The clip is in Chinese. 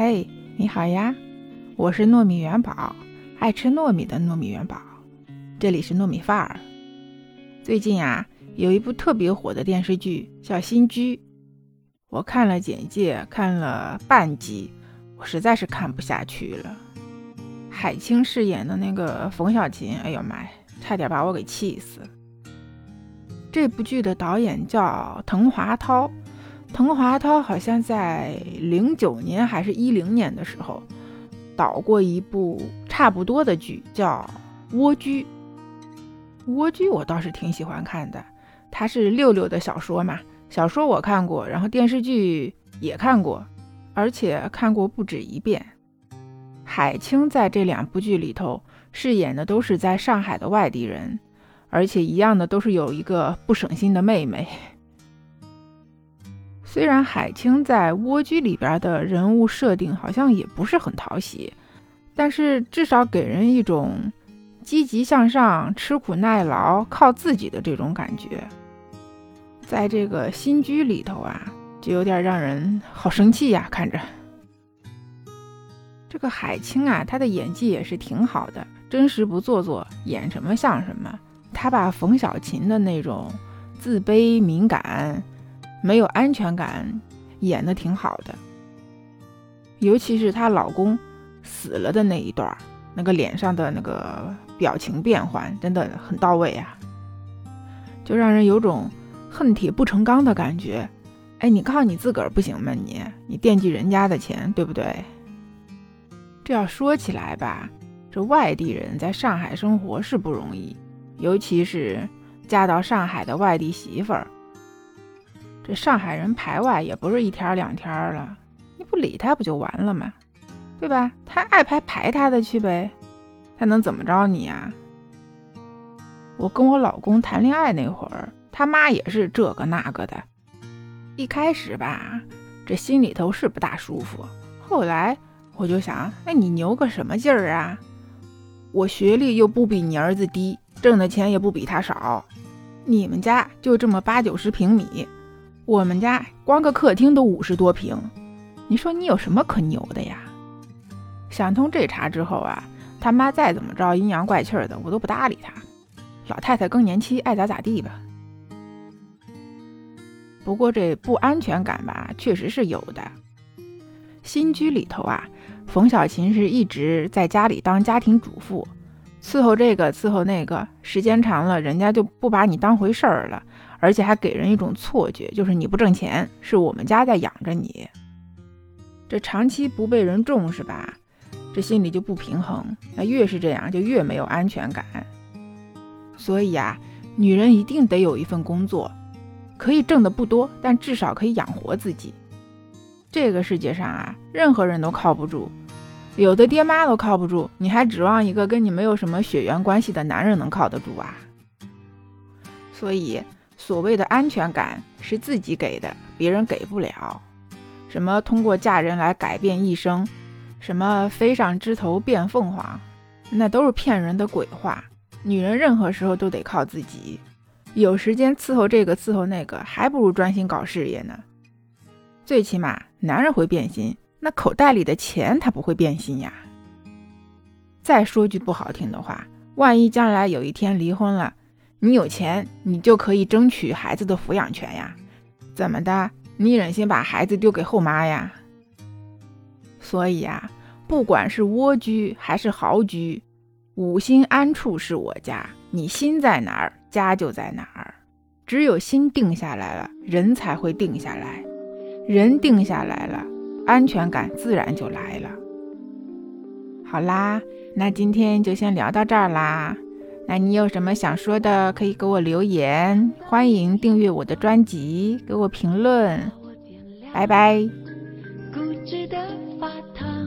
嘿，你好呀，我是糯米元宝，爱吃糯米的糯米元宝。这里是糯米范儿。最近啊，有一部特别火的电视剧叫《新居》，我看了简介，看了半集，我实在是看不下去了。海清饰演的那个冯小琴，哎呦妈呀，差点把我给气死。这部剧的导演叫滕华涛。滕华涛好像在零九年还是一零年的时候导过一部差不多的剧，叫《蜗居》。《蜗居》我倒是挺喜欢看的，它是六六的小说嘛，小说我看过，然后电视剧也看过，而且看过不止一遍。海清在这两部剧里头饰演的都是在上海的外地人，而且一样的都是有一个不省心的妹妹。虽然海清在《蜗居》里边的人物设定好像也不是很讨喜，但是至少给人一种积极向上、吃苦耐劳、靠自己的这种感觉。在这个新居里头啊，就有点让人好生气呀！看着这个海清啊，她的演技也是挺好的，真实不做作，演什么像什么。她把冯小琴的那种自卑、敏感。没有安全感，演的挺好的，尤其是她老公死了的那一段，那个脸上的那个表情变换真的很到位啊，就让人有种恨铁不成钢的感觉。哎，你靠你自个儿不行吗？你你惦记人家的钱，对不对？这要说起来吧，这外地人在上海生活是不容易，尤其是嫁到上海的外地媳妇儿。这上海人排外也不是一天两天了，你不理他不就完了吗？对吧？他爱排排他的去呗，他能怎么着你呀？我跟我老公谈恋爱那会儿，他妈也是这个那个的。一开始吧，这心里头是不大舒服。后来我就想，哎，你牛个什么劲儿啊？我学历又不比你儿子低，挣的钱也不比他少，你们家就这么八九十平米。我们家光个客厅都五十多平，你说你有什么可牛的呀？想通这茬之后啊，他妈再怎么着阴阳怪气的，我都不搭理他。老太太更年期，爱咋咋地吧。不过这不安全感吧，确实是有的。新居里头啊，冯小琴是一直在家里当家庭主妇，伺候这个伺候那个，时间长了，人家就不把你当回事儿了。而且还给人一种错觉，就是你不挣钱，是我们家在养着你。这长期不被人重视吧，这心里就不平衡。那越是这样，就越没有安全感。所以啊，女人一定得有一份工作，可以挣的不多，但至少可以养活自己。这个世界上啊，任何人都靠不住，有的爹妈都靠不住，你还指望一个跟你没有什么血缘关系的男人能靠得住啊？所以。所谓的安全感是自己给的，别人给不了。什么通过嫁人来改变一生，什么飞上枝头变凤凰，那都是骗人的鬼话。女人任何时候都得靠自己，有时间伺候这个伺候那个，还不如专心搞事业呢。最起码男人会变心，那口袋里的钱他不会变心呀。再说句不好听的话，万一将来有一天离婚了。你有钱，你就可以争取孩子的抚养权呀？怎么的？你忍心把孩子丢给后妈呀？所以啊，不管是蜗居还是豪居，五心安处是我家。你心在哪儿，家就在哪儿。只有心定下来了，人才会定下来。人定下来了，安全感自然就来了。好啦那今天就先聊到这儿啦。那你有什么想说的可以给我留言欢迎订阅我的专辑给我评论。拜拜。固执的发烫